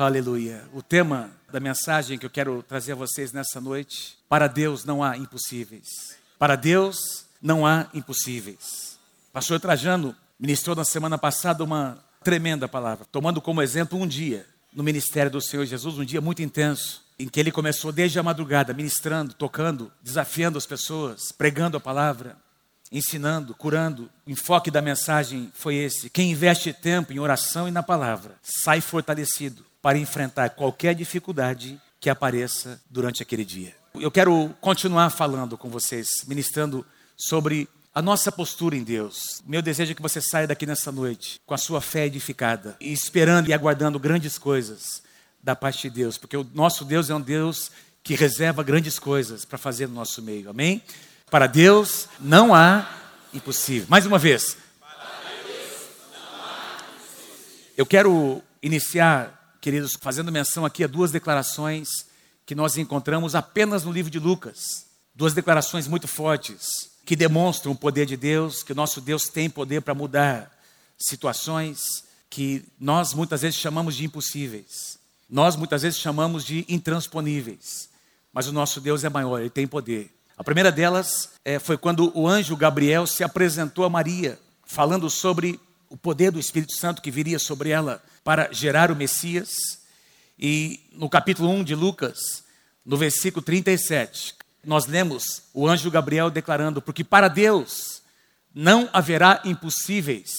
Aleluia. O tema da mensagem que eu quero trazer a vocês nessa noite: para Deus não há impossíveis. Para Deus não há impossíveis. Pastor Trajano ministrou na semana passada uma tremenda palavra, tomando como exemplo um dia no ministério do Senhor Jesus, um dia muito intenso, em que ele começou desde a madrugada, ministrando, tocando, desafiando as pessoas, pregando a palavra, ensinando, curando. O enfoque da mensagem foi esse: quem investe tempo em oração e na palavra sai fortalecido para enfrentar qualquer dificuldade que apareça durante aquele dia. Eu quero continuar falando com vocês, ministrando sobre a nossa postura em Deus. Meu desejo é que você saia daqui nessa noite com a sua fé edificada esperando e aguardando grandes coisas da parte de Deus, porque o nosso Deus é um Deus que reserva grandes coisas para fazer no nosso meio. Amém? Para Deus não há impossível. Mais uma vez. Eu quero iniciar, queridos, fazendo menção aqui a duas declarações que nós encontramos apenas no livro de Lucas. Duas declarações muito fortes que demonstram o poder de Deus, que nosso Deus tem poder para mudar situações que nós muitas vezes chamamos de impossíveis. Nós muitas vezes chamamos de intransponíveis. Mas o nosso Deus é maior, ele tem poder. A primeira delas é, foi quando o anjo Gabriel se apresentou a Maria, falando sobre o poder do Espírito Santo que viria sobre ela para gerar o Messias. E no capítulo 1 de Lucas, no versículo 37, nós lemos o anjo Gabriel declarando: Porque para Deus não haverá impossíveis,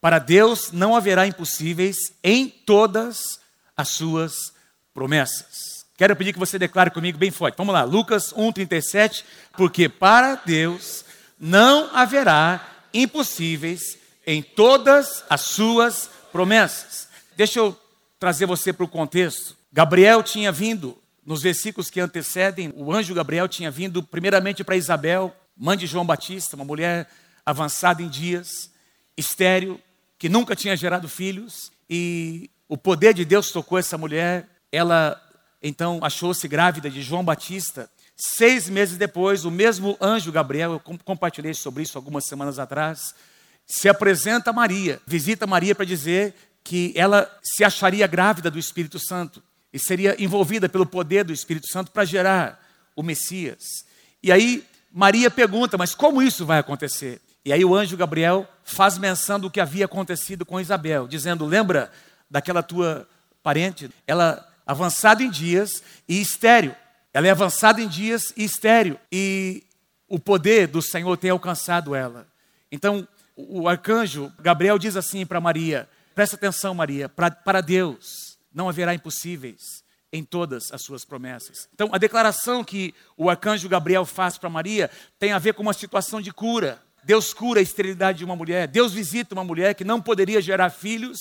para Deus não haverá impossíveis em todas as suas promessas. Quero pedir que você declare comigo bem forte. Vamos lá, Lucas 1,37. Porque para Deus não haverá impossíveis em todas as suas promessas. Deixa eu trazer você para o contexto. Gabriel tinha vindo nos versículos que antecedem, o anjo Gabriel tinha vindo primeiramente para Isabel, mãe de João Batista, uma mulher avançada em dias, estéril, que nunca tinha gerado filhos, e o poder de Deus tocou essa mulher. Ela então achou-se grávida de João Batista. Seis meses depois, o mesmo anjo Gabriel, eu compartilhei sobre isso algumas semanas atrás, se apresenta a Maria, visita Maria para dizer que ela se acharia grávida do Espírito Santo e seria envolvida pelo poder do Espírito Santo para gerar o Messias. E aí Maria pergunta: Mas como isso vai acontecer? E aí o anjo Gabriel faz menção do que havia acontecido com Isabel, dizendo: Lembra daquela tua parente? Ela avançada em dias e estéreo. Ela é avançada em dias e estéreo. E o poder do Senhor tem alcançado ela. Então, o arcanjo Gabriel diz assim para Maria: Presta atenção, Maria, para Deus não haverá impossíveis em todas as suas promessas. Então, a declaração que o arcanjo Gabriel faz para Maria tem a ver com uma situação de cura. Deus cura a esterilidade de uma mulher, Deus visita uma mulher que não poderia gerar filhos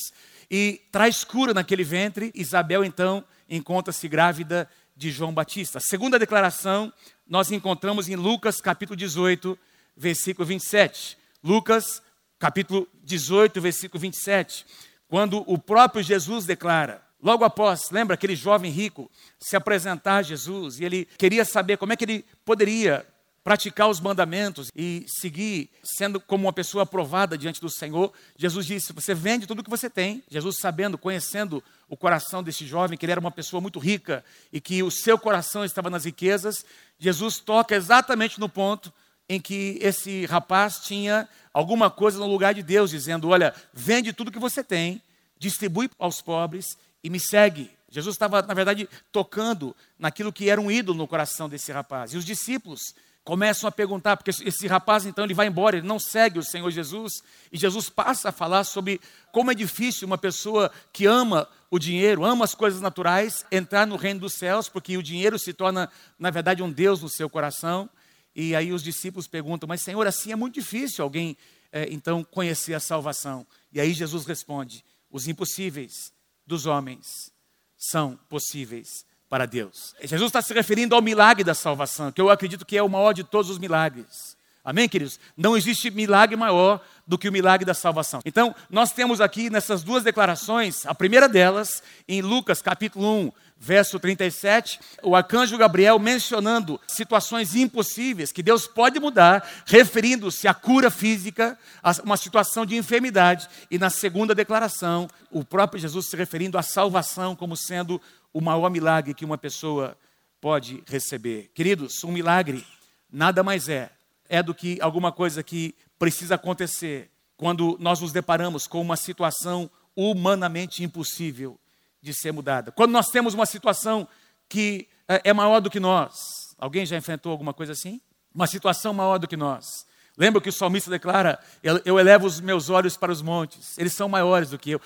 e traz cura naquele ventre. Isabel, então, encontra-se grávida de João Batista. A segunda declaração nós encontramos em Lucas capítulo 18, versículo 27. Lucas capítulo 18, versículo 27, quando o próprio Jesus declara: Logo após, lembra aquele jovem rico se apresentar a Jesus e ele queria saber como é que ele poderia praticar os mandamentos e seguir sendo como uma pessoa aprovada diante do Senhor. Jesus disse: Você vende tudo o que você tem. Jesus, sabendo, conhecendo o coração desse jovem, que ele era uma pessoa muito rica e que o seu coração estava nas riquezas, Jesus toca exatamente no ponto em que esse rapaz tinha alguma coisa no lugar de Deus, dizendo: Olha, vende tudo que você tem, distribui aos pobres e me segue. Jesus estava, na verdade, tocando naquilo que era um ídolo no coração desse rapaz. E os discípulos começam a perguntar, porque esse rapaz então ele vai embora, ele não segue o Senhor Jesus, e Jesus passa a falar sobre como é difícil uma pessoa que ama o dinheiro, ama as coisas naturais, entrar no reino dos céus, porque o dinheiro se torna, na verdade, um Deus no seu coração. E aí os discípulos perguntam, mas Senhor, assim é muito difícil alguém é, então conhecer a salvação. E aí Jesus responde: os impossíveis dos homens são possíveis para Deus. Jesus está se referindo ao milagre da salvação, que eu acredito que é o maior de todos os milagres. Amém, queridos? Não existe milagre maior do que o milagre da salvação. Então, nós temos aqui nessas duas declarações, a primeira delas, em Lucas capítulo 1, verso 37, o arcanjo Gabriel mencionando situações impossíveis que Deus pode mudar, referindo-se à cura física, a uma situação de enfermidade, e na segunda declaração, o próprio Jesus se referindo à salvação como sendo o maior milagre que uma pessoa pode receber. Queridos, um milagre nada mais é é do que alguma coisa que precisa acontecer quando nós nos deparamos com uma situação humanamente impossível de ser mudada. Quando nós temos uma situação que é, é maior do que nós. Alguém já enfrentou alguma coisa assim? Uma situação maior do que nós. Lembra que o salmista declara: Eu elevo os meus olhos para os montes, eles são maiores do que eu.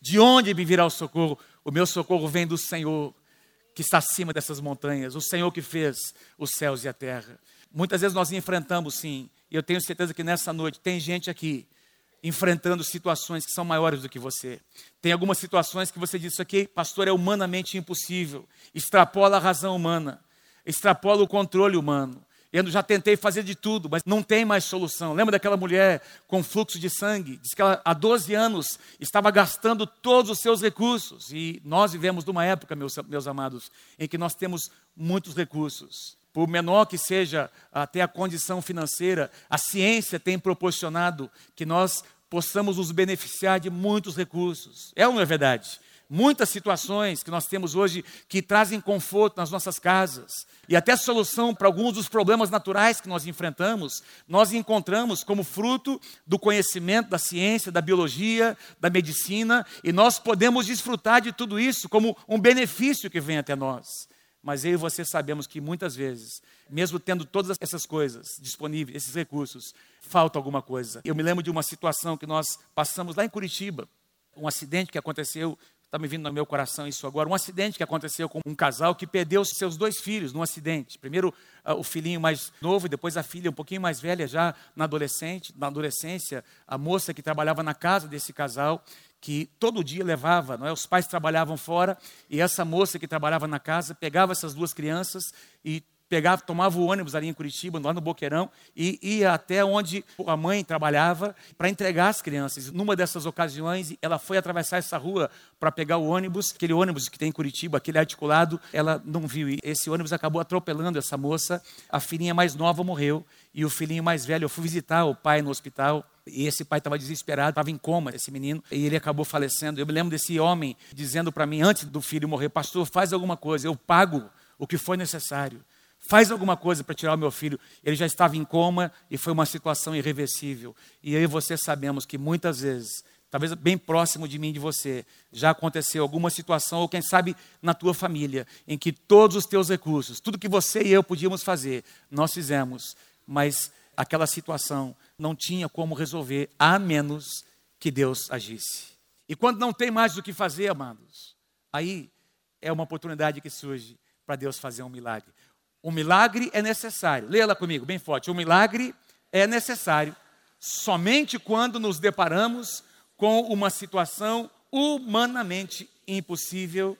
De onde me virá o socorro? O meu socorro vem do Senhor, que está acima dessas montanhas, o Senhor que fez os céus e a terra. Muitas vezes nós enfrentamos, sim, e eu tenho certeza que nessa noite tem gente aqui enfrentando situações que são maiores do que você. Tem algumas situações que você diz isso aqui, pastor, é humanamente impossível, extrapola a razão humana, extrapola o controle humano. Eu já tentei fazer de tudo, mas não tem mais solução. Lembra daquela mulher com fluxo de sangue? Diz que ela, há 12 anos, estava gastando todos os seus recursos. E nós vivemos numa época, meus, meus amados, em que nós temos muitos recursos por menor que seja até a condição financeira, a ciência tem proporcionado que nós possamos nos beneficiar de muitos recursos. É ou não é verdade? Muitas situações que nós temos hoje que trazem conforto nas nossas casas e até solução para alguns dos problemas naturais que nós enfrentamos, nós encontramos como fruto do conhecimento da ciência, da biologia, da medicina, e nós podemos desfrutar de tudo isso como um benefício que vem até nós. Mas eu e você sabemos que muitas vezes, mesmo tendo todas essas coisas disponíveis, esses recursos, falta alguma coisa. Eu me lembro de uma situação que nós passamos lá em Curitiba, um acidente que aconteceu, está me vindo no meu coração isso agora, um acidente que aconteceu com um casal que perdeu seus dois filhos num acidente. Primeiro uh, o filhinho mais novo e depois a filha um pouquinho mais velha já na adolescente, na adolescência, a moça que trabalhava na casa desse casal que todo dia levava, não é? Os pais trabalhavam fora e essa moça que trabalhava na casa pegava essas duas crianças e pegava, tomava o ônibus ali em Curitiba, lá no Boqueirão, e ia até onde a mãe trabalhava para entregar as crianças. Numa dessas ocasiões, ela foi atravessar essa rua para pegar o ônibus, aquele ônibus que tem em Curitiba, aquele articulado, ela não viu. E esse ônibus acabou atropelando essa moça. A filhinha mais nova morreu e o filhinho mais velho, eu fui visitar o pai no hospital. E esse pai estava desesperado, estava em coma, esse menino, e ele acabou falecendo. Eu me lembro desse homem dizendo para mim, antes do filho morrer, pastor, faz alguma coisa, eu pago o que foi necessário. Faz alguma coisa para tirar o meu filho. Ele já estava em coma e foi uma situação irreversível. E eu e você sabemos que muitas vezes, talvez bem próximo de mim e de você, já aconteceu alguma situação, ou quem sabe na tua família, em que todos os teus recursos, tudo que você e eu podíamos fazer, nós fizemos, mas aquela situação não tinha como resolver, a menos que Deus agisse. E quando não tem mais o que fazer, amados, aí é uma oportunidade que surge para Deus fazer um milagre. O milagre é necessário. Leia lá comigo, bem forte. O milagre é necessário somente quando nos deparamos com uma situação humanamente impossível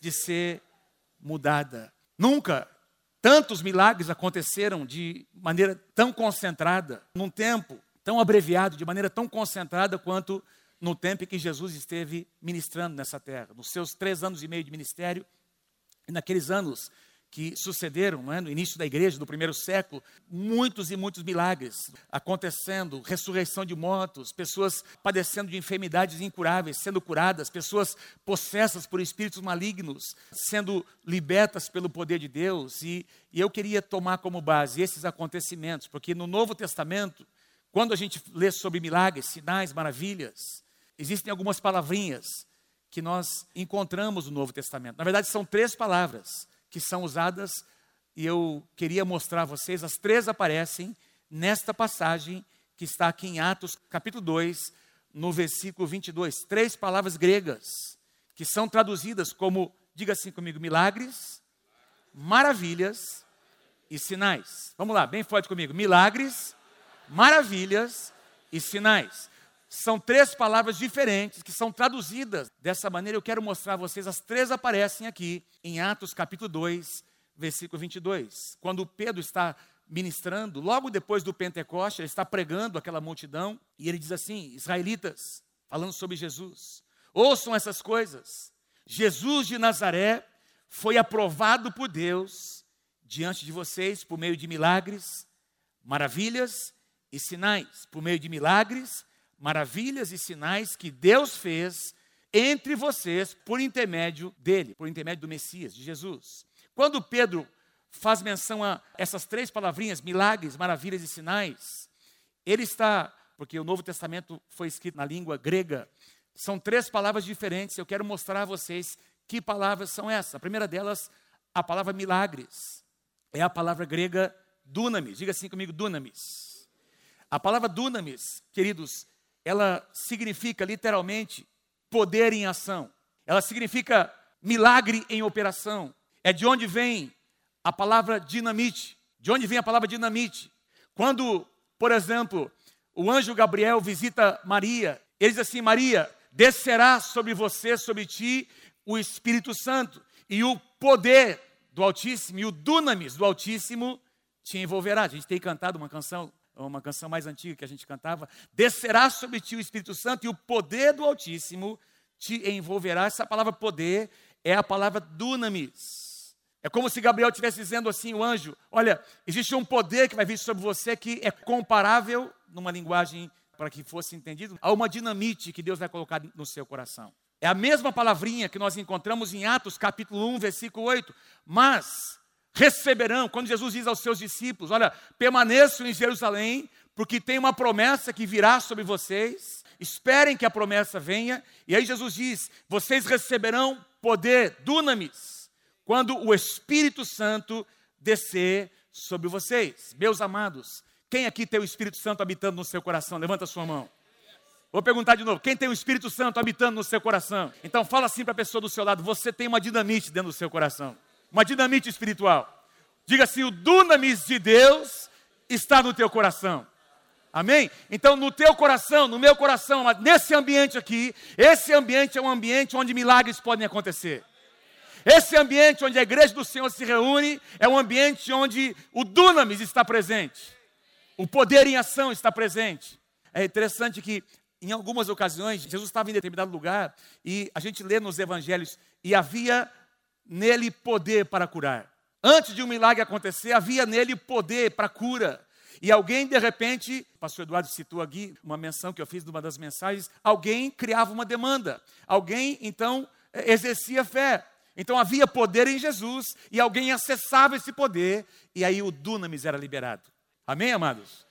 de ser mudada. Nunca tantos milagres aconteceram de maneira tão concentrada, num tempo tão abreviado, de maneira tão concentrada quanto no tempo em que Jesus esteve ministrando nessa terra. Nos seus três anos e meio de ministério, e naqueles anos que sucederam é, no início da igreja, do primeiro século, muitos e muitos milagres acontecendo, ressurreição de mortos, pessoas padecendo de enfermidades incuráveis, sendo curadas, pessoas possessas por espíritos malignos, sendo libertas pelo poder de Deus. E, e eu queria tomar como base esses acontecimentos, porque no Novo Testamento, quando a gente lê sobre milagres, sinais, maravilhas, existem algumas palavrinhas que nós encontramos no Novo Testamento. Na verdade, são três palavras que são usadas e eu queria mostrar a vocês, as três aparecem nesta passagem que está aqui em Atos, capítulo 2, no versículo 22. Três palavras gregas que são traduzidas como, diga assim comigo, milagres, maravilhas e sinais. Vamos lá, bem forte comigo. Milagres, maravilhas e sinais. São três palavras diferentes que são traduzidas dessa maneira. Eu quero mostrar a vocês, as três aparecem aqui em Atos capítulo 2, versículo 22. Quando Pedro está ministrando, logo depois do Pentecoste, ele está pregando aquela multidão e ele diz assim: Israelitas, falando sobre Jesus, ouçam essas coisas. Jesus de Nazaré foi aprovado por Deus diante de vocês por meio de milagres, maravilhas e sinais, por meio de milagres, maravilhas e sinais que Deus fez entre vocês por intermédio dele, por intermédio do Messias, de Jesus. Quando Pedro faz menção a essas três palavrinhas, milagres, maravilhas e sinais, ele está, porque o Novo Testamento foi escrito na língua grega, são três palavras diferentes, eu quero mostrar a vocês que palavras são essas. A primeira delas, a palavra milagres, é a palavra grega dunamis, diga assim comigo, dunamis. A palavra dunamis, queridos, ela significa literalmente poder em ação. Ela significa milagre em operação. É de onde vem a palavra dinamite. De onde vem a palavra dinamite? Quando, por exemplo, o anjo Gabriel visita Maria, ele diz assim: Maria, descerá sobre você, sobre ti, o Espírito Santo, e o poder do Altíssimo, e o dunamis do Altíssimo te envolverá. A gente tem cantado uma canção, uma canção mais antiga que a gente cantava: Descerá sobre ti o Espírito Santo, e o poder do Altíssimo te envolverá. Essa palavra poder é a palavra dunamis. É como se Gabriel estivesse dizendo assim, o anjo: Olha, existe um poder que vai vir sobre você que é comparável, numa linguagem para que fosse entendido, a uma dinamite que Deus vai colocar no seu coração. É a mesma palavrinha que nós encontramos em Atos capítulo 1, versículo 8. Mas receberão, quando Jesus diz aos seus discípulos: Olha, permaneçam em Jerusalém, porque tem uma promessa que virá sobre vocês. Esperem que a promessa venha. E aí Jesus diz: Vocês receberão poder, dunamis quando o Espírito Santo descer sobre vocês. Meus amados, quem aqui tem o Espírito Santo habitando no seu coração? Levanta a sua mão. Vou perguntar de novo: quem tem o Espírito Santo habitando no seu coração? Então fala assim para a pessoa do seu lado: você tem uma dinamite dentro do seu coração, uma dinamite espiritual. Diga assim: o dunamis de Deus está no teu coração. Amém? Então, no teu coração, no meu coração, nesse ambiente aqui, esse ambiente é um ambiente onde milagres podem acontecer. Esse ambiente onde a igreja do Senhor se reúne é um ambiente onde o dunamis está presente. O poder em ação está presente. É interessante que em algumas ocasiões Jesus estava em determinado lugar e a gente lê nos evangelhos e havia nele poder para curar. Antes de um milagre acontecer, havia nele poder para cura. E alguém, de repente, o pastor Eduardo citou aqui uma menção que eu fiz numa das mensagens, alguém criava uma demanda. Alguém, então, exercia fé. Então havia poder em Jesus e alguém acessava esse poder e aí o dunamis era liberado. Amém, amados?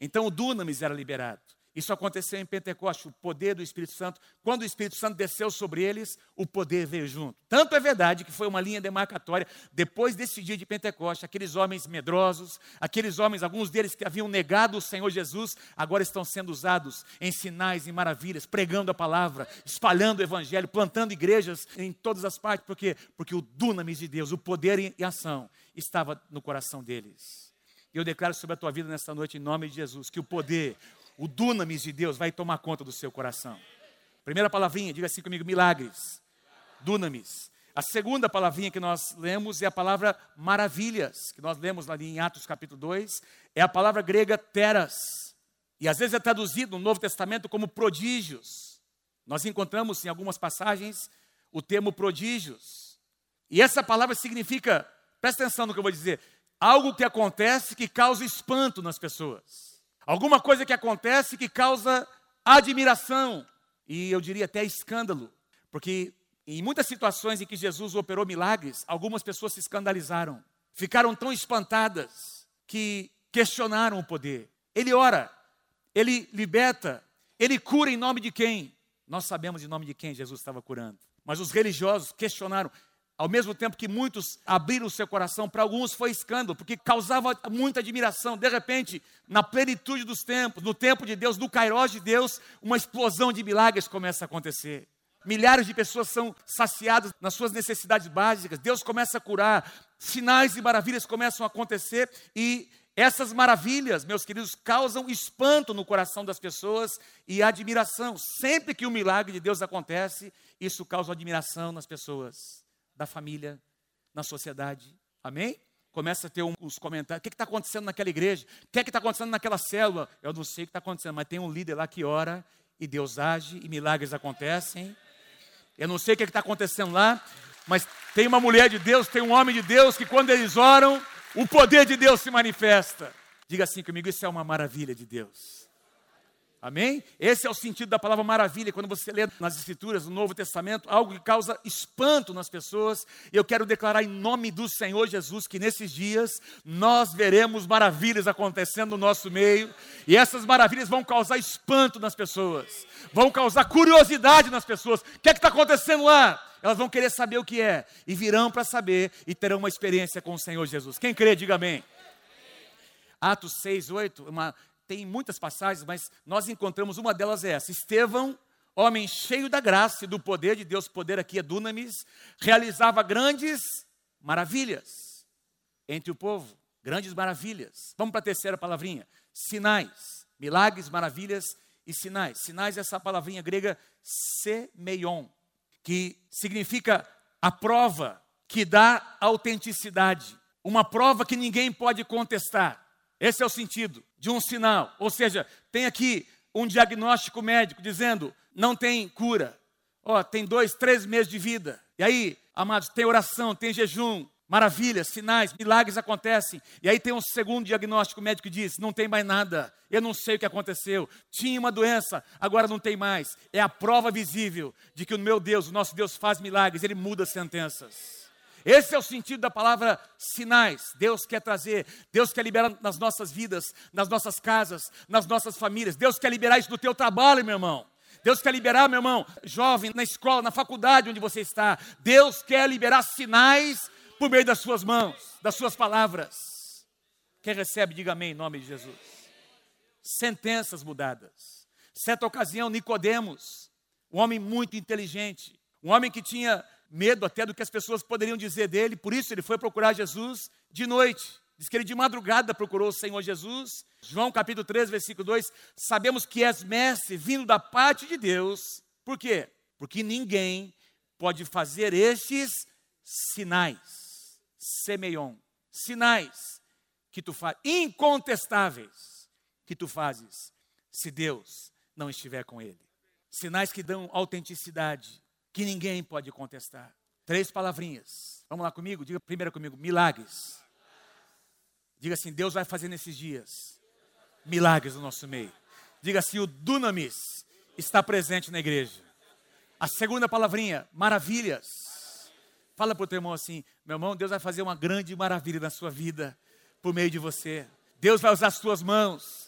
Então o dunamis era liberado. Isso aconteceu em Pentecostes, o poder do Espírito Santo. Quando o Espírito Santo desceu sobre eles, o poder veio junto. Tanto é verdade que foi uma linha demarcatória. Depois desse dia de Pentecostes, aqueles homens medrosos, aqueles homens, alguns deles que haviam negado o Senhor Jesus, agora estão sendo usados em sinais e maravilhas, pregando a palavra, espalhando o evangelho, plantando igrejas em todas as partes. Por quê? Porque o dunamis de Deus, o poder e ação, estava no coração deles. Eu declaro sobre a tua vida nesta noite, em nome de Jesus, que o poder, o dunamis de Deus vai tomar conta do seu coração. Primeira palavrinha, diga assim comigo: milagres. Dunamis. A segunda palavrinha que nós lemos é a palavra maravilhas, que nós lemos ali em Atos capítulo 2, é a palavra grega teras. E às vezes é traduzido no Novo Testamento como prodígios. Nós encontramos em algumas passagens o termo prodígios. E essa palavra significa, presta atenção no que eu vou dizer, algo que acontece que causa espanto nas pessoas. Alguma coisa que acontece que causa admiração e eu diria até escândalo, porque em muitas situações em que Jesus operou milagres, algumas pessoas se escandalizaram, ficaram tão espantadas que questionaram o poder. Ele ora, ele liberta, ele cura em nome de quem? Nós sabemos em nome de quem Jesus estava curando. Mas os religiosos questionaram: ao mesmo tempo que muitos abriram o seu coração, para alguns foi escândalo, porque causava muita admiração. De repente, na plenitude dos tempos, no tempo de Deus, no Cairós de Deus, uma explosão de milagres começa a acontecer. Milhares de pessoas são saciadas nas suas necessidades básicas. Deus começa a curar, sinais e maravilhas começam a acontecer e essas maravilhas, meus queridos, causam espanto no coração das pessoas e admiração. Sempre que o milagre de Deus acontece, isso causa admiração nas pessoas da família, na sociedade. Amém? Começa a ter uns comentários. O que está acontecendo naquela igreja? O que é está acontecendo naquela célula? Eu não sei o que está acontecendo, mas tem um líder lá que ora e Deus age e milagres acontecem. Eu não sei o que está acontecendo lá, mas Tem uma mulher de Deus, tem um homem de Deus que quando eles oram, o poder de Deus se manifesta. Diga assim comigo: isso é uma maravilha de Deus. Amém? Esse é o sentido da palavra maravilha. Quando você lê nas Escrituras, no Novo Testamento, algo que causa espanto nas pessoas. Eu quero declarar em nome do Senhor Jesus que nesses dias nós veremos maravilhas acontecendo no nosso meio. E essas maravilhas vão causar espanto nas pessoas, vão causar curiosidade nas pessoas. O que é que está acontecendo lá? Elas vão querer saber o que é. E virão para saber e terão uma experiência com o Senhor Jesus. Quem crê, diga amém. Atos 6, 8, uma tem muitas passagens, mas nós encontramos uma delas é essa. Estevão, homem cheio da graça e do poder de Deus, poder aqui é dunamis, realizava grandes maravilhas entre o povo, grandes maravilhas. Vamos para a terceira palavrinha, sinais, milagres, maravilhas e sinais. Sinais é essa palavrinha grega semeion, que significa a prova que dá autenticidade, uma prova que ninguém pode contestar. Esse é o sentido de um sinal. Ou seja, tem aqui um diagnóstico médico dizendo não tem cura. Ó, tem dois, três meses de vida. E aí, amados, tem oração, tem jejum, maravilhas, sinais, milagres acontecem. E aí tem um segundo diagnóstico médico que diz: não tem mais nada, eu não sei o que aconteceu. Tinha uma doença, agora não tem mais. É a prova visível de que o meu Deus, o nosso Deus faz milagres, ele muda sentenças. Esse é o sentido da palavra sinais. Deus quer trazer, Deus quer liberar nas nossas vidas, nas nossas casas, nas nossas famílias. Deus quer liberar isso do teu trabalho, meu irmão. Deus quer liberar, meu irmão, jovem, na escola, na faculdade onde você está. Deus quer liberar sinais por meio das suas mãos, das suas palavras. Quem recebe, diga amém em nome de Jesus. Sentenças mudadas. Certa ocasião, Nicodemos, um homem muito inteligente, um homem que tinha medo até do que as pessoas poderiam dizer dele, por isso ele foi procurar Jesus de noite. Diz que ele de madrugada procurou o Senhor Jesus. João capítulo 3, versículo 2: Sabemos que és mestre vindo da parte de Deus. Por quê? Porque ninguém pode fazer estes sinais. Semeion. Sinais que tu fazes, incontestáveis, que tu fazes, se Deus não estiver com ele. Sinais que dão autenticidade, que ninguém pode contestar. Três palavrinhas. Vamos lá comigo? Diga primeiro comigo: milagres. Diga assim: Deus vai fazer nesses dias milagres no nosso meio. Diga assim: o dunamis está presente na igreja. A segunda palavrinha: maravilhas. Fala para o teu irmão assim: meu irmão, Deus vai fazer uma grande maravilha na sua vida por meio de você. Deus vai usar as suas mãos.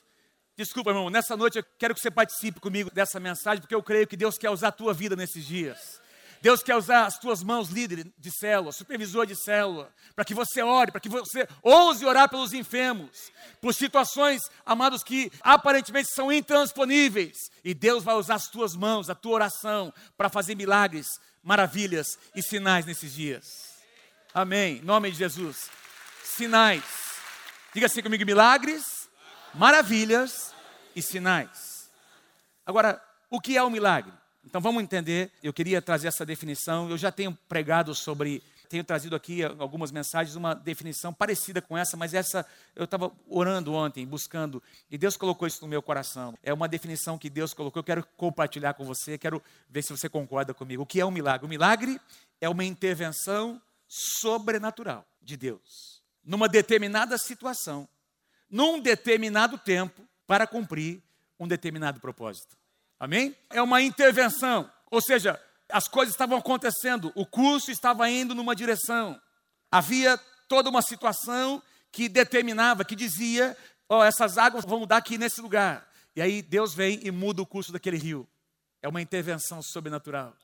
Desculpa, irmão, nessa noite eu quero que você participe comigo dessa mensagem, porque eu creio que Deus quer usar a tua vida nesses dias. Deus quer usar as tuas mãos, líder de célula, supervisor de célula, para que você ore, para que você ouse orar pelos enfermos, por situações, amados, que aparentemente são intransponíveis. E Deus vai usar as tuas mãos, a tua oração, para fazer milagres, maravilhas e sinais nesses dias. Amém. Em nome de Jesus. Sinais. Diga assim comigo: milagres maravilhas e sinais. Agora, o que é o milagre? Então vamos entender. Eu queria trazer essa definição. Eu já tenho pregado sobre, tenho trazido aqui algumas mensagens, uma definição parecida com essa, mas essa eu estava orando ontem, buscando, e Deus colocou isso no meu coração. É uma definição que Deus colocou. Eu quero compartilhar com você, quero ver se você concorda comigo. O que é um milagre? O milagre é uma intervenção sobrenatural de Deus numa determinada situação num determinado tempo para cumprir um determinado propósito. Amém? É uma intervenção, ou seja, as coisas estavam acontecendo, o curso estava indo numa direção, havia toda uma situação que determinava, que dizia: ó, oh, essas águas vão dar aqui nesse lugar. E aí Deus vem e muda o curso daquele rio. É uma intervenção sobrenatural.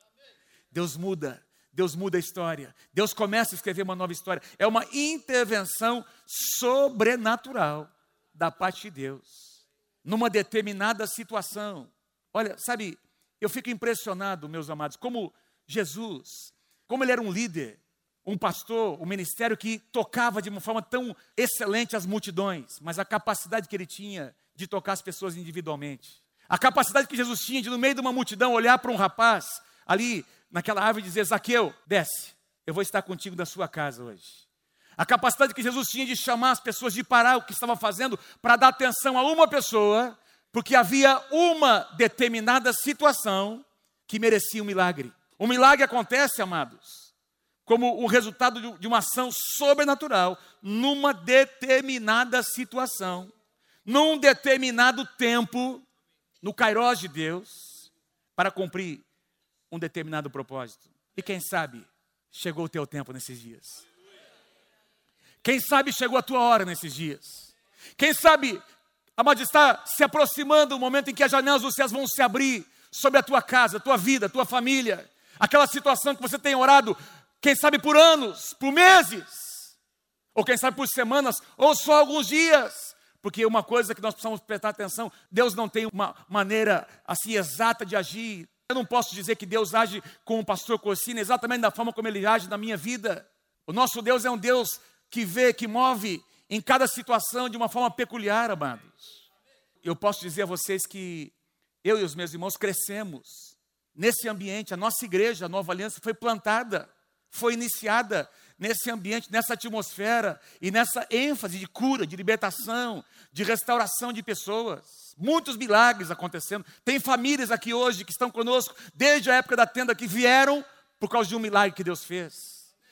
Deus muda, Deus muda a história. Deus começa a escrever uma nova história. É uma intervenção sobrenatural da parte de Deus, numa determinada situação. Olha, sabe, eu fico impressionado, meus amados, como Jesus, como ele era um líder, um pastor, um ministério que tocava de uma forma tão excelente as multidões, mas a capacidade que ele tinha de tocar as pessoas individualmente. A capacidade que Jesus tinha de, no meio de uma multidão, olhar para um rapaz ali naquela árvore e dizer: Zaqueu, desce, eu vou estar contigo na sua casa hoje. A capacidade que Jesus tinha de chamar as pessoas, de parar o que estava fazendo, para dar atenção a uma pessoa, porque havia uma determinada situação que merecia um milagre. O milagre acontece, amados, como o resultado de uma ação sobrenatural numa determinada situação, num determinado tempo, no Cairós de Deus, para cumprir um determinado propósito. E quem sabe chegou o teu tempo nesses dias. Quem sabe chegou a tua hora nesses dias. Quem sabe, amado, está se aproximando o momento em que as janelas dos céus vão se abrir sobre a tua casa, a tua vida, a tua família. Aquela situação que você tem orado quem sabe por anos, por meses, ou quem sabe por semanas, ou só alguns dias. Porque uma coisa que nós precisamos prestar atenção: Deus não tem uma maneira assim exata de agir. Eu não posso dizer que Deus age com o pastor Corsini exatamente da forma como ele age na minha vida. O nosso Deus é um Deus que vê, que move em cada situação de uma forma peculiar, amados. Eu posso dizer a vocês que eu e os meus irmãos crescemos nesse ambiente, a nossa igreja, a Nova Aliança, foi plantada foi iniciada nesse ambiente, nessa atmosfera e nessa ênfase de cura, de libertação, de restauração de pessoas. Muitos milagres acontecendo. Tem famílias aqui hoje que estão conosco desde a época da tenda que vieram por causa de um milagre que Deus fez.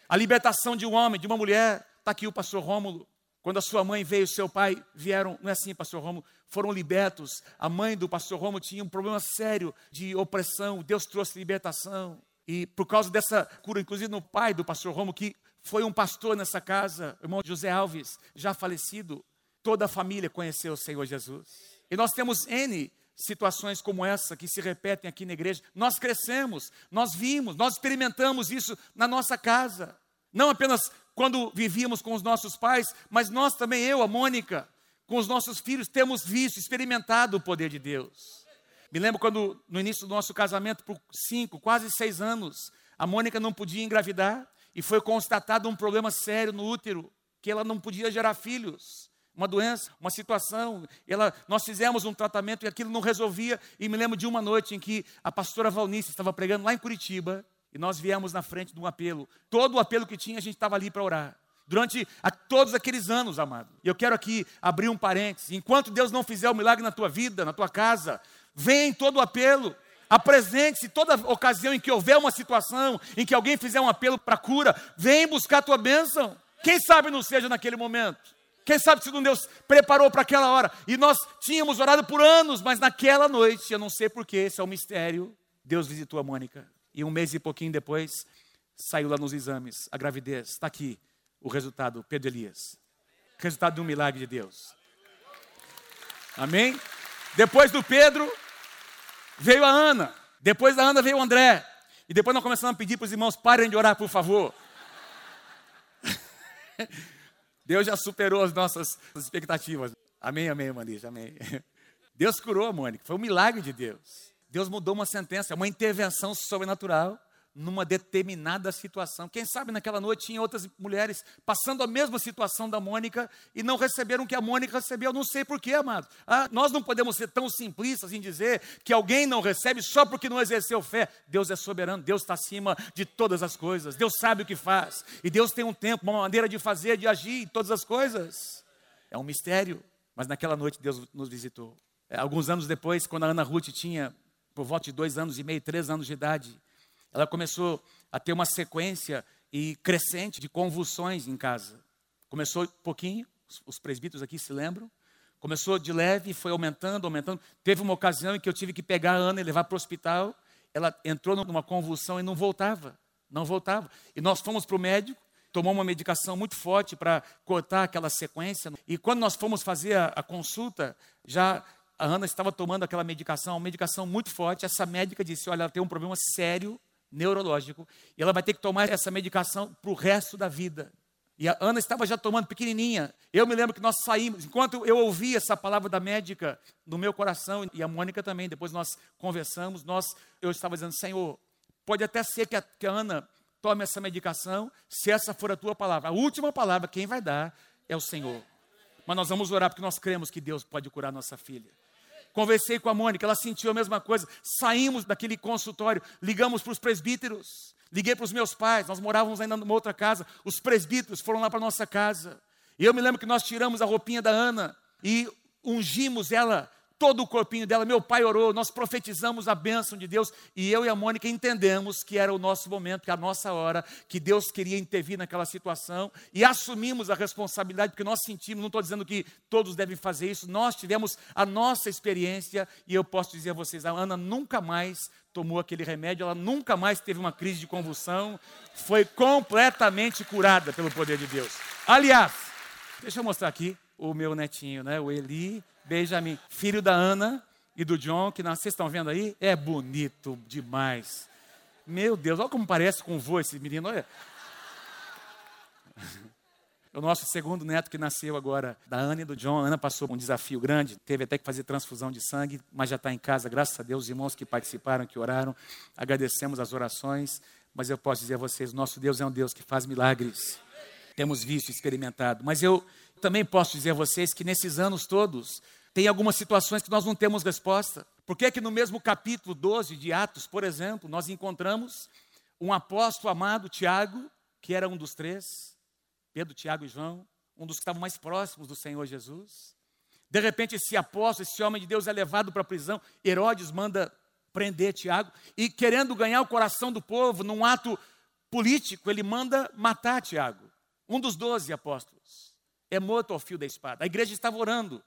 A libertação de um homem, de uma mulher. Está aqui o pastor Rômulo. Quando a sua mãe veio, seu pai vieram, não é assim, pastor Rômulo, foram libertos. A mãe do pastor Rômulo tinha um problema sério de opressão. Deus trouxe libertação. E por causa dessa cura, inclusive no pai do pastor Romo, que foi um pastor nessa casa, irmão José Alves, já falecido, toda a família conheceu o Senhor Jesus. E nós temos N situações como essa que se repetem aqui na igreja. Nós crescemos, nós vimos, nós experimentamos isso na nossa casa. Não apenas quando vivíamos com os nossos pais, mas nós também, eu, a Mônica, com os nossos filhos, temos visto, experimentado o poder de Deus. Me lembro quando, no início do nosso casamento, por cinco, quase seis anos, a Mônica não podia engravidar e foi constatado um problema sério no útero, que ela não podia gerar filhos. Uma doença, uma situação. Ela, nós fizemos um tratamento e aquilo não resolvia. E me lembro de uma noite em que a pastora Valnice estava pregando lá em Curitiba e nós viemos na frente de um apelo. Todo o apelo que tinha, a gente estava ali para orar durante a, todos aqueles anos, amado. E eu quero aqui abrir um parênteses. Enquanto Deus não fizer o milagre na tua vida, na tua casa, Vem em todo o apelo. Apresente-se toda ocasião em que houver uma situação, em que alguém fizer um apelo para cura, vem buscar a tua bênção. Quem sabe não seja naquele momento. Quem sabe se não Deus preparou para aquela hora. E nós tínhamos orado por anos, mas naquela noite, eu não sei porquê, esse é um mistério, Deus visitou a Mônica. E um mês e pouquinho depois, saiu lá nos exames, a gravidez. Está aqui o resultado, Pedro Elias. Resultado de um milagre de Deus. Amém? Depois do Pedro, veio a Ana. Depois da Ana veio o André. E depois nós começamos a pedir para os irmãos, parem de orar, por favor. Deus já superou as nossas expectativas. Amém, amém, Manija, amém. Deus curou a Mônica, foi um milagre de Deus. Deus mudou uma sentença, uma intervenção sobrenatural numa determinada situação. Quem sabe naquela noite tinha outras mulheres passando a mesma situação da Mônica e não receberam o que a Mônica recebeu. Não sei porquê, amado. Ah, nós não podemos ser tão simplistas em dizer que alguém não recebe só porque não exerceu fé. Deus é soberano, Deus está acima de todas as coisas. Deus sabe o que faz. E Deus tem um tempo, uma maneira de fazer, de agir em todas as coisas. É um mistério. Mas naquela noite Deus nos visitou. É, alguns anos depois, quando a Ana Ruth tinha por volta de dois anos e meio, três anos de idade, ela começou a ter uma sequência e crescente de convulsões em casa. Começou pouquinho, os presbíteros aqui se lembram. Começou de leve e foi aumentando, aumentando. Teve uma ocasião em que eu tive que pegar a Ana e levar para o hospital. Ela entrou numa convulsão e não voltava. Não voltava. E nós fomos para o médico, tomou uma medicação muito forte para cortar aquela sequência. E quando nós fomos fazer a, a consulta, já a Ana estava tomando aquela medicação, uma medicação muito forte. Essa médica disse: Olha, ela tem um problema sério neurológico, e ela vai ter que tomar essa medicação para o resto da vida. E a Ana estava já tomando pequenininha. Eu me lembro que nós saímos, enquanto eu ouvi essa palavra da médica no meu coração, e a Mônica também, depois nós conversamos, nós, eu estava dizendo, Senhor, pode até ser que a, que a Ana tome essa medicação, se essa for a tua palavra. A última palavra, quem vai dar é o Senhor. Mas nós vamos orar porque nós cremos que Deus pode curar nossa filha. Conversei com a Mônica, ela sentiu a mesma coisa. Saímos daquele consultório, ligamos para os presbíteros, liguei para os meus pais, nós morávamos ainda numa outra casa. Os presbíteros foram lá para nossa casa. E eu me lembro que nós tiramos a roupinha da Ana e ungimos ela todo o corpinho dela. Meu pai orou, nós profetizamos a bênção de Deus e eu e a Mônica entendemos que era o nosso momento, que a nossa hora, que Deus queria intervir naquela situação e assumimos a responsabilidade, porque nós sentimos, não estou dizendo que todos devem fazer isso, nós tivemos a nossa experiência e eu posso dizer a vocês, a Ana nunca mais tomou aquele remédio, ela nunca mais teve uma crise de convulsão, foi completamente curada pelo poder de Deus. Aliás, deixa eu mostrar aqui o meu netinho, né? O Eli Benjamin, filho da Ana e do John, que vocês estão vendo aí? É bonito demais. Meu Deus, olha como parece com o vô esse menino, olha. O nosso segundo neto que nasceu agora, da Ana e do John. A Ana passou um desafio grande, teve até que fazer transfusão de sangue, mas já está em casa, graças a Deus, os irmãos que participaram, que oraram. Agradecemos as orações, mas eu posso dizer a vocês: nosso Deus é um Deus que faz milagres. Temos visto experimentado. Mas eu também posso dizer a vocês que nesses anos todos, tem algumas situações que nós não temos resposta. Por que, que no mesmo capítulo 12 de Atos, por exemplo, nós encontramos um apóstolo amado, Tiago, que era um dos três, Pedro, Tiago e João, um dos que estavam mais próximos do Senhor Jesus. De repente, esse apóstolo, esse homem de Deus é levado para a prisão. Herodes manda prender Tiago e, querendo ganhar o coração do povo, num ato político, ele manda matar Tiago, um dos doze apóstolos. É morto ao fio da espada. A igreja estava orando.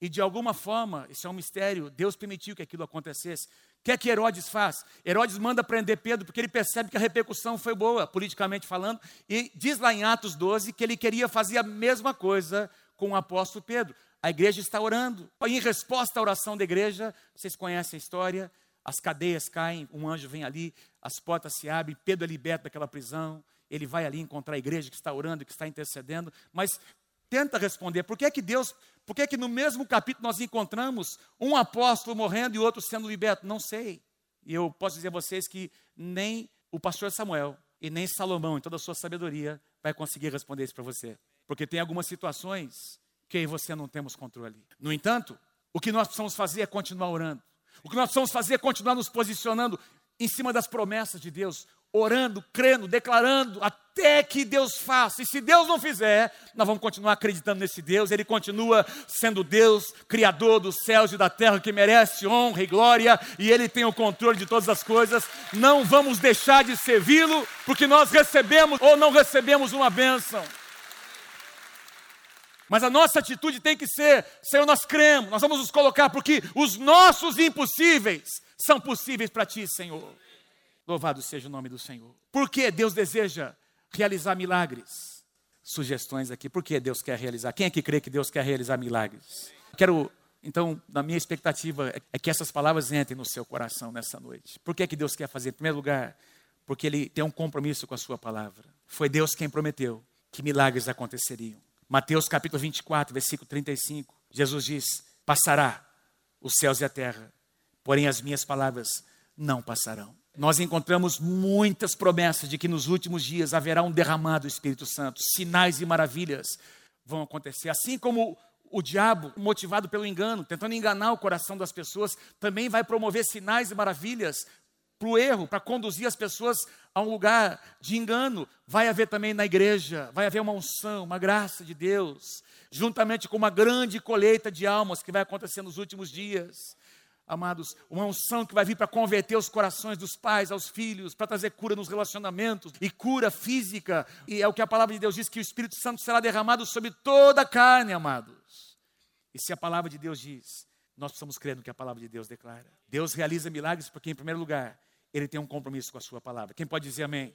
E de alguma forma, isso é um mistério, Deus permitiu que aquilo acontecesse que é que Herodes faz? Herodes manda prender Pedro porque ele percebe que a repercussão foi boa, politicamente falando, e diz lá em Atos 12 que ele queria fazer a mesma coisa com o apóstolo Pedro. A igreja está orando. Em resposta à oração da igreja, vocês conhecem a história, as cadeias caem, um anjo vem ali, as portas se abrem, Pedro é liberto daquela prisão, ele vai ali encontrar a igreja que está orando, que está intercedendo, mas tenta responder, por que é que Deus por que, que no mesmo capítulo nós encontramos um apóstolo morrendo e outro sendo liberto? Não sei. E eu posso dizer a vocês que nem o pastor Samuel e nem Salomão, em toda a sua sabedoria, vai conseguir responder isso para você. Porque tem algumas situações que eu e você não temos controle. No entanto, o que nós precisamos fazer é continuar orando. O que nós precisamos fazer é continuar nos posicionando em cima das promessas de Deus orando, crendo, declarando, até que Deus faça. E se Deus não fizer, nós vamos continuar acreditando nesse Deus. Ele continua sendo Deus, Criador dos céus e da terra, que merece honra e glória, e Ele tem o controle de todas as coisas. Não vamos deixar de servi-lo, porque nós recebemos ou não recebemos uma bênção. Mas a nossa atitude tem que ser: Senhor, nós cremos, nós vamos nos colocar, porque os nossos impossíveis são possíveis para Ti, Senhor. Louvado seja o nome do Senhor. Por que Deus deseja realizar milagres? Sugestões aqui. Por que Deus quer realizar? Quem é que crê que Deus quer realizar milagres? Quero, então, na minha expectativa é que essas palavras entrem no seu coração nessa noite. Por que, é que Deus quer fazer? Em primeiro lugar, porque Ele tem um compromisso com a Sua palavra. Foi Deus quem prometeu que milagres aconteceriam. Mateus capítulo 24, versículo 35. Jesus diz: Passará os céus e a terra, porém as minhas palavras não passarão nós encontramos muitas promessas de que nos últimos dias haverá um derramado do Espírito Santo, sinais e maravilhas vão acontecer. Assim como o diabo, motivado pelo engano, tentando enganar o coração das pessoas, também vai promover sinais e maravilhas para o erro, para conduzir as pessoas a um lugar de engano. Vai haver também na igreja, vai haver uma unção, uma graça de Deus, juntamente com uma grande colheita de almas que vai acontecer nos últimos dias amados, uma unção que vai vir para converter os corações dos pais aos filhos, para trazer cura nos relacionamentos e cura física. E é o que a palavra de Deus diz: que o Espírito Santo será derramado sobre toda a carne, amados. E se a palavra de Deus diz, nós precisamos crer no que a palavra de Deus declara. Deus realiza milagres porque, em primeiro lugar, Ele tem um compromisso com a Sua palavra. Quem pode dizer amém?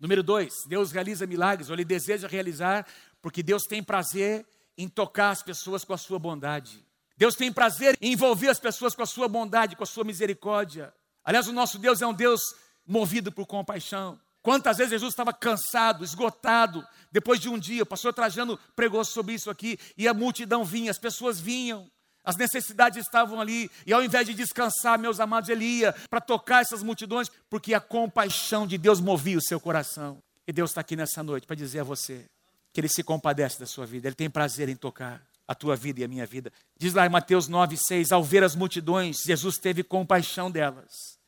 Número dois, Deus realiza milagres, ou Ele deseja realizar, porque Deus tem prazer em tocar as pessoas com a sua bondade. Deus tem prazer em envolver as pessoas com a sua bondade, com a sua misericórdia. Aliás, o nosso Deus é um Deus movido por compaixão. Quantas vezes Jesus estava cansado, esgotado, depois de um dia, o pastor Trajano pregou sobre isso aqui, e a multidão vinha, as pessoas vinham, as necessidades estavam ali, e ao invés de descansar, meus amados, ele ia para tocar essas multidões, porque a compaixão de Deus movia o seu coração. E Deus está aqui nessa noite para dizer a você que Ele se compadece da sua vida, Ele tem prazer em tocar a tua vida e a minha vida. Diz lá em Mateus 9, 6, ao ver as multidões, Jesus teve compaixão delas,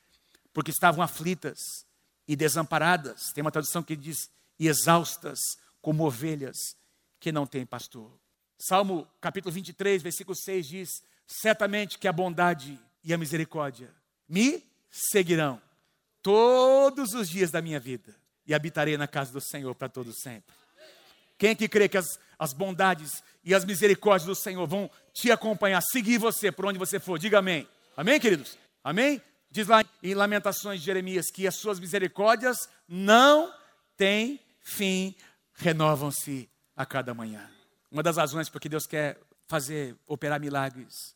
porque estavam aflitas e desamparadas. Tem uma tradução que diz, e exaustas como ovelhas que não têm pastor. Salmo capítulo 23, versículo 6 diz, certamente que a bondade e a misericórdia me seguirão todos os dias da minha vida e habitarei na casa do Senhor para todo sempre. Quem é que crê que as, as bondades e as misericórdias do Senhor vão te acompanhar, seguir você por onde você for? Diga amém. Amém, queridos? Amém? Diz lá em Lamentações de Jeremias que as suas misericórdias não têm fim, renovam-se a cada manhã. Uma das razões porque Deus quer fazer, operar milagres,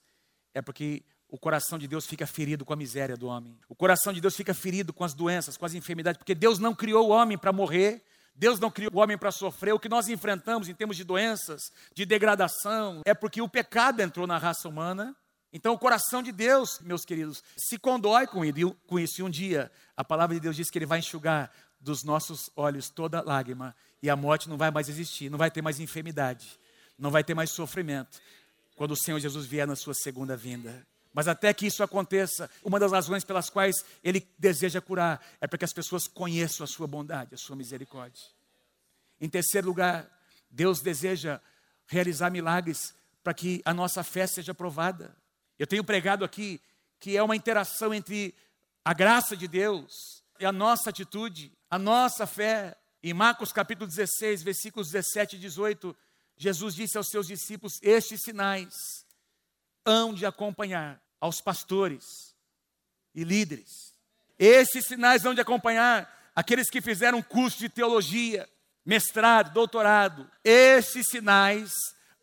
é porque o coração de Deus fica ferido com a miséria do homem. O coração de Deus fica ferido com as doenças, com as enfermidades, porque Deus não criou o homem para morrer, Deus não criou o homem para sofrer. O que nós enfrentamos em termos de doenças, de degradação, é porque o pecado entrou na raça humana. Então, o coração de Deus, meus queridos, se condói com isso. E um dia, a palavra de Deus diz que Ele vai enxugar dos nossos olhos toda lágrima. E a morte não vai mais existir, não vai ter mais enfermidade, não vai ter mais sofrimento. Quando o Senhor Jesus vier na sua segunda vinda. Mas até que isso aconteça, uma das razões pelas quais ele deseja curar é para que as pessoas conheçam a sua bondade, a sua misericórdia. Em terceiro lugar, Deus deseja realizar milagres para que a nossa fé seja provada. Eu tenho pregado aqui que é uma interação entre a graça de Deus e a nossa atitude, a nossa fé. Em Marcos capítulo 16, versículos 17 e 18, Jesus disse aos seus discípulos: Estes sinais hão de acompanhar aos pastores e líderes. Esses sinais hão de acompanhar aqueles que fizeram curso de teologia, mestrado, doutorado. Esses sinais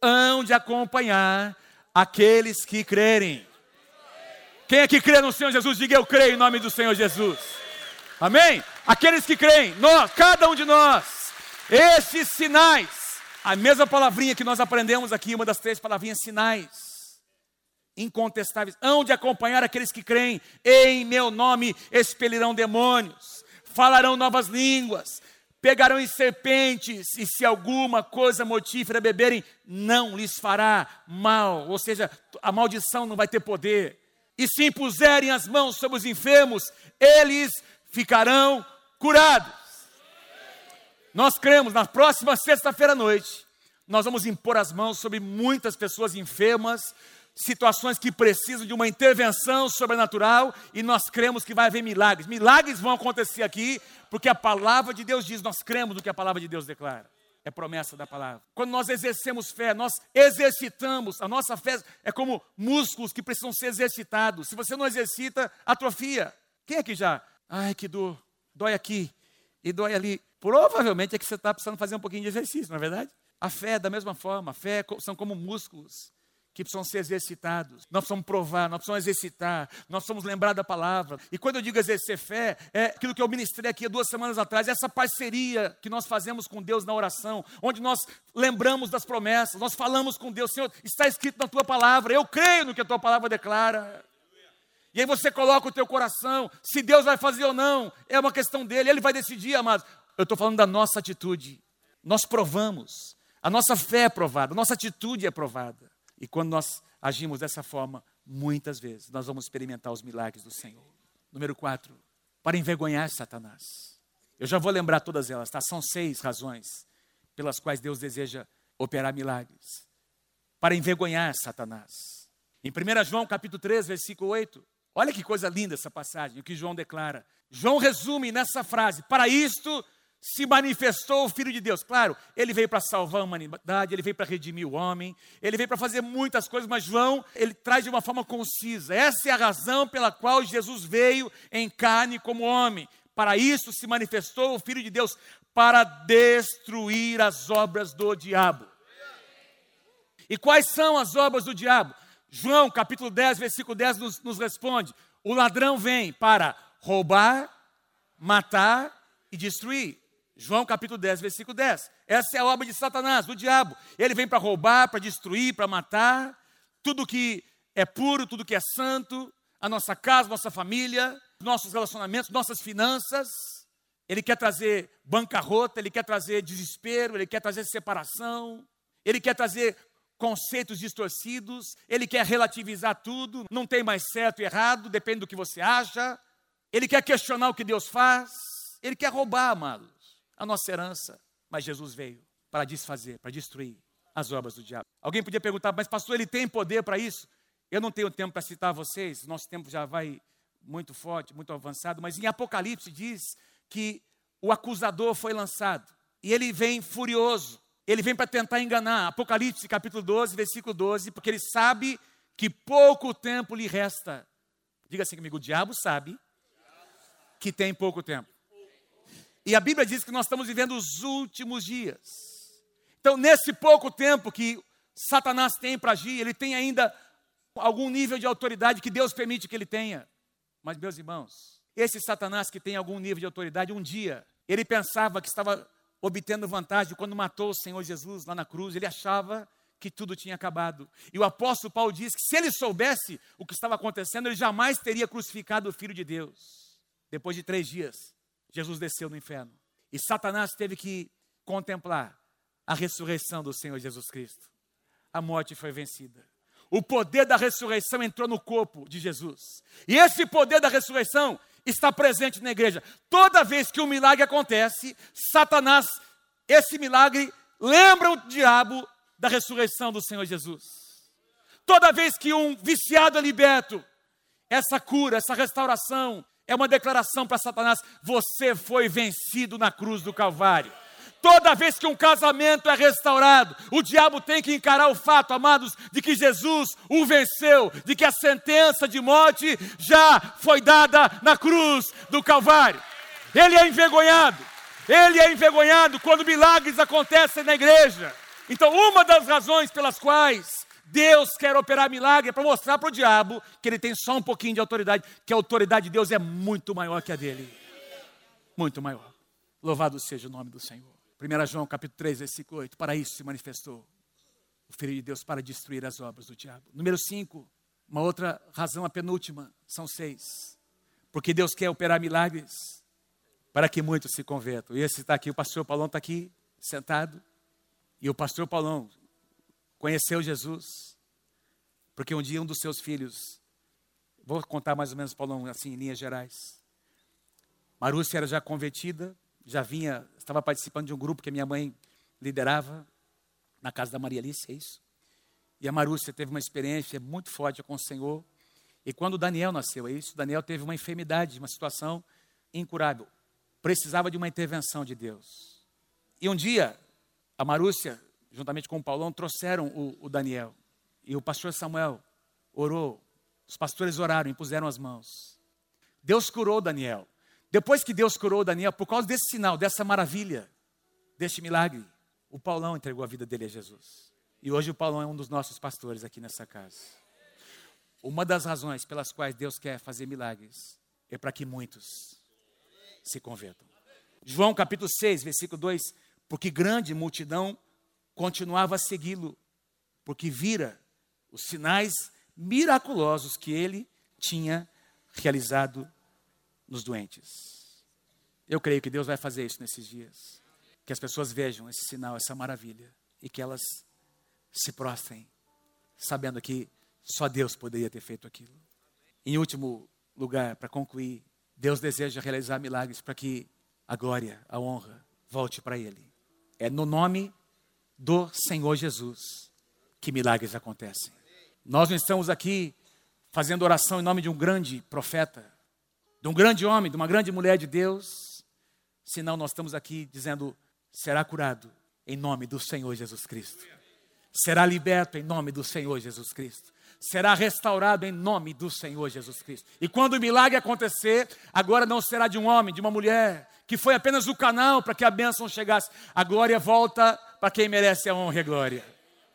hão de acompanhar aqueles que crerem. Quem é que crê no Senhor Jesus? Diga eu creio em nome do Senhor Jesus. Amém? Aqueles que creem, nós, cada um de nós, esses sinais, a mesma palavrinha que nós aprendemos aqui, uma das três palavrinhas sinais incontestáveis, hão de acompanhar aqueles que creem, em meu nome expelirão demônios, falarão novas línguas, pegarão em serpentes, e se alguma coisa mortífera beberem, não lhes fará mal, ou seja, a maldição não vai ter poder. E se impuserem as mãos sobre os enfermos, eles ficarão curados. Nós cremos, na próxima sexta-feira à noite, nós vamos impor as mãos sobre muitas pessoas enfermas, situações que precisam de uma intervenção sobrenatural e nós cremos que vai haver milagres. Milagres vão acontecer aqui, porque a palavra de Deus diz, nós cremos no que a palavra de Deus declara. É promessa da palavra. Quando nós exercemos fé, nós exercitamos. A nossa fé é como músculos que precisam ser exercitados. Se você não exercita, atrofia. Quem é que já? Ai, que dor. Dói aqui e dói ali. Provavelmente é que você está precisando fazer um pouquinho de exercício, não é verdade? A fé é da mesma forma. A fé são como músculos que precisam ser exercitados. Nós precisamos provar, nós precisamos exercitar, nós precisamos lembrar da palavra. E quando eu digo exercer fé, é aquilo que eu ministrei aqui há duas semanas atrás, essa parceria que nós fazemos com Deus na oração, onde nós lembramos das promessas, nós falamos com Deus, Senhor, está escrito na tua palavra, eu creio no que a tua palavra declara. E aí você coloca o teu coração, se Deus vai fazer ou não, é uma questão dele, ele vai decidir, amados. Eu estou falando da nossa atitude. Nós provamos, a nossa fé é provada, a nossa atitude é provada. E quando nós agimos dessa forma, muitas vezes nós vamos experimentar os milagres do Senhor. Número quatro, para envergonhar Satanás. Eu já vou lembrar todas elas, tá? São seis razões pelas quais Deus deseja operar milagres. Para envergonhar Satanás. Em 1 João capítulo 3, versículo 8, olha que coisa linda essa passagem, o que João declara. João resume nessa frase: Para isto se manifestou o Filho de Deus. Claro, ele veio para salvar a humanidade, ele veio para redimir o homem, ele veio para fazer muitas coisas, mas João, ele traz de uma forma concisa. Essa é a razão pela qual Jesus veio em carne como homem. Para isso se manifestou o Filho de Deus, para destruir as obras do diabo. E quais são as obras do diabo? João, capítulo 10, versículo 10, nos, nos responde: O ladrão vem para roubar, matar e destruir. João capítulo 10, versículo 10. Essa é a obra de Satanás, do diabo. Ele vem para roubar, para destruir, para matar tudo que é puro, tudo que é santo, a nossa casa, nossa família, nossos relacionamentos, nossas finanças. Ele quer trazer bancarrota, ele quer trazer desespero, ele quer trazer separação, ele quer trazer conceitos distorcidos, ele quer relativizar tudo, não tem mais certo e errado, depende do que você acha. Ele quer questionar o que Deus faz, ele quer roubar, amados a nossa herança. Mas Jesus veio para desfazer, para destruir as obras do diabo. Alguém podia perguntar, mas pastor, ele tem poder para isso? Eu não tenho tempo para citar vocês, nosso tempo já vai muito forte, muito avançado, mas em Apocalipse diz que o acusador foi lançado e ele vem furioso. Ele vem para tentar enganar. Apocalipse capítulo 12, versículo 12, porque ele sabe que pouco tempo lhe resta. Diga assim comigo: o diabo sabe que tem pouco tempo. E a Bíblia diz que nós estamos vivendo os últimos dias. Então, nesse pouco tempo que Satanás tem para agir, ele tem ainda algum nível de autoridade que Deus permite que ele tenha. Mas, meus irmãos, esse Satanás que tem algum nível de autoridade, um dia, ele pensava que estava obtendo vantagem quando matou o Senhor Jesus lá na cruz, ele achava que tudo tinha acabado. E o apóstolo Paulo diz que se ele soubesse o que estava acontecendo, ele jamais teria crucificado o Filho de Deus. Depois de três dias, Jesus desceu no inferno. E Satanás teve que contemplar a ressurreição do Senhor Jesus Cristo. A morte foi vencida. O poder da ressurreição entrou no corpo de Jesus. E esse poder da ressurreição está presente na igreja. Toda vez que um milagre acontece, Satanás, esse milagre, lembra o diabo da ressurreição do Senhor Jesus. Toda vez que um viciado é liberto, essa cura, essa restauração, é uma declaração para Satanás: você foi vencido na cruz do Calvário. Toda vez que um casamento é restaurado, o diabo tem que encarar o fato, amados, de que Jesus o venceu, de que a sentença de morte já foi dada na cruz do Calvário. Ele é envergonhado, ele é envergonhado quando milagres acontecem na igreja. Então, uma das razões pelas quais Deus quer operar milagre para mostrar para o diabo que ele tem só um pouquinho de autoridade, que a autoridade de Deus é muito maior que a dele. Muito maior. Louvado seja o nome do Senhor. 1 João capítulo 3, versículo 8. Para isso se manifestou o Filho de Deus para destruir as obras do diabo. Número 5, uma outra razão, a penúltima, são seis. Porque Deus quer operar milagres para que muitos se convertam. E esse está aqui, o pastor Paulão está aqui, sentado. E o pastor Paulão conheceu Jesus, porque um dia um dos seus filhos, vou contar mais ou menos, Paulão, assim, em linhas gerais. Marúcia era já convertida, já vinha, estava participando de um grupo que a minha mãe liderava, na casa da Maria Alice, é isso? E a Marúcia teve uma experiência muito forte com o Senhor. E quando o Daniel nasceu, é isso? Daniel teve uma enfermidade, uma situação incurável. Precisava de uma intervenção de Deus. E um dia, a Marúcia, juntamente com o Paulão, trouxeram o, o Daniel. E o pastor Samuel orou. Os pastores oraram e puseram as mãos. Deus curou Daniel. Depois que Deus curou Daniel, por causa desse sinal, dessa maravilha, deste milagre, o Paulão entregou a vida dele a Jesus. E hoje o Paulão é um dos nossos pastores aqui nessa casa. Uma das razões pelas quais Deus quer fazer milagres é para que muitos se convertam. João capítulo 6, versículo 2: Porque grande multidão continuava a segui-lo, porque vira os sinais miraculosos que ele tinha realizado nos doentes. Eu creio que Deus vai fazer isso nesses dias. Que as pessoas vejam esse sinal, essa maravilha, e que elas se prostrem, sabendo que só Deus poderia ter feito aquilo. Em último lugar, para concluir, Deus deseja realizar milagres para que a glória, a honra, volte para Ele. É no nome do Senhor Jesus que milagres acontecem. Nós não estamos aqui fazendo oração em nome de um grande profeta, de um grande homem, de uma grande mulher de Deus, senão nós estamos aqui dizendo: será curado em nome do Senhor Jesus Cristo, será liberto em nome do Senhor Jesus Cristo, será restaurado em nome do Senhor Jesus Cristo. E quando o milagre acontecer, agora não será de um homem, de uma mulher, que foi apenas o canal para que a bênção chegasse, a glória volta para quem merece a honra e a glória.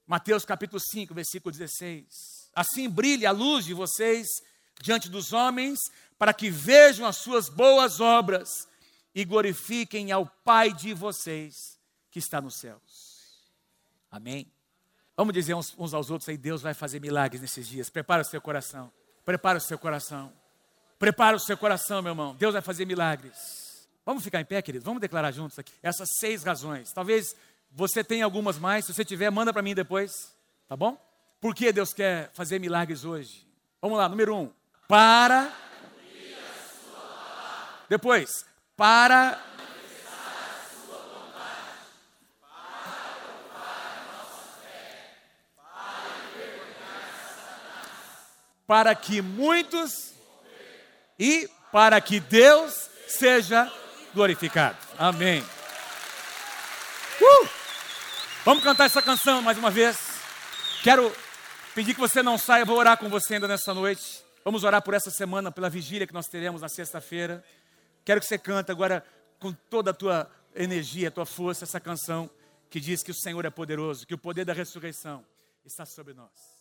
Mateus capítulo 5, versículo 16. Assim brilhe a luz de vocês diante dos homens, para que vejam as suas boas obras e glorifiquem ao Pai de vocês que está nos céus. Amém? Vamos dizer uns, uns aos outros aí, Deus vai fazer milagres nesses dias. Prepara o seu coração. Prepara o seu coração. Prepara o seu coração, meu irmão. Deus vai fazer milagres. Vamos ficar em pé, querido? Vamos declarar juntos aqui essas seis razões. Talvez você tenha algumas mais. Se você tiver, manda para mim depois. Tá bom? Por que Deus quer fazer milagres hoje? Vamos lá, número um. Para depois, para. para que muitos e para que Deus seja glorificado. Amém. Uh! Vamos cantar essa canção mais uma vez. Quero pedir que você não saia, vou orar com você ainda nessa noite. Vamos orar por essa semana, pela vigília que nós teremos na sexta-feira. Quero que você cante agora com toda a tua energia, a tua força, essa canção que diz que o Senhor é poderoso, que o poder da ressurreição está sobre nós.